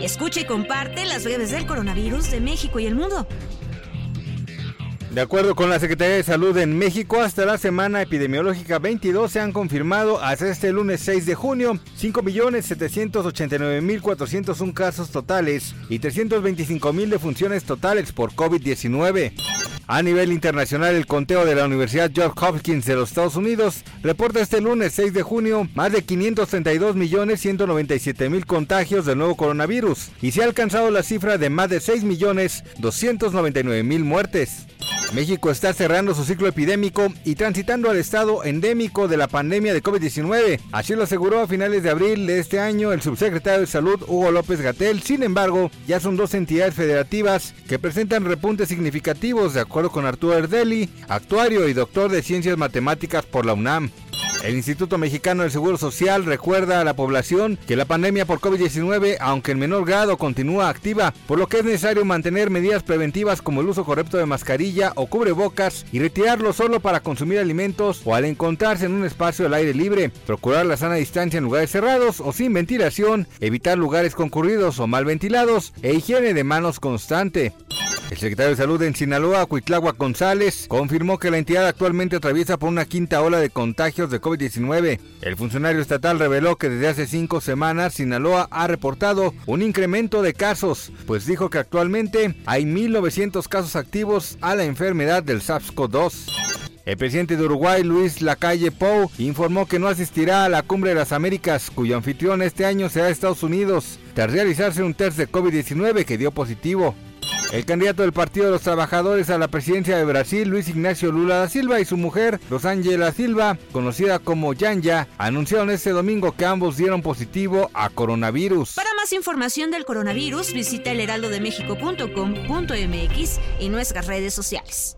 Escucha y comparte las breves del coronavirus de México y el mundo. De acuerdo con la Secretaría de Salud en México, hasta la semana epidemiológica 22 se han confirmado hasta este lunes 6 de junio 5.789.401 casos totales y 325.000 defunciones totales por COVID-19. A nivel internacional, el conteo de la Universidad Johns Hopkins de los Estados Unidos reporta este lunes 6 de junio más de 532.197.000 contagios del nuevo coronavirus y se ha alcanzado la cifra de más de 6.299.000 muertes. México está cerrando su ciclo epidémico y transitando al estado endémico de la pandemia de COVID-19. Así lo aseguró a finales de abril de este año el subsecretario de Salud Hugo López Gatel. Sin embargo, ya son dos entidades federativas que presentan repuntes significativos, de acuerdo con Arturo Erdeli, actuario y doctor de Ciencias Matemáticas por la UNAM. El Instituto Mexicano del Seguro Social recuerda a la población que la pandemia por COVID-19, aunque en menor grado, continúa activa, por lo que es necesario mantener medidas preventivas como el uso correcto de mascarilla o cubrebocas y retirarlo solo para consumir alimentos o al encontrarse en un espacio al aire libre, procurar la sana distancia en lugares cerrados o sin ventilación, evitar lugares concurridos o mal ventilados e higiene de manos constante. El secretario de Salud en Sinaloa, Cuitlagua González, confirmó que la entidad actualmente atraviesa por una quinta ola de contagios de COVID-19. El funcionario estatal reveló que desde hace cinco semanas Sinaloa ha reportado un incremento de casos, pues dijo que actualmente hay 1.900 casos activos a la enfermedad del SARS-CoV-2. El presidente de Uruguay, Luis Lacalle Pou, informó que no asistirá a la Cumbre de las Américas, cuyo anfitrión este año será Estados Unidos, tras realizarse un test de COVID-19 que dio positivo. El candidato del Partido de los Trabajadores a la presidencia de Brasil, Luis Ignacio Lula da Silva, y su mujer, Rosângela Silva, conocida como Yanya, anunciaron este domingo que ambos dieron positivo a coronavirus. Para más información del coronavirus, visita elheraldodemexico.com.mx y nuestras redes sociales.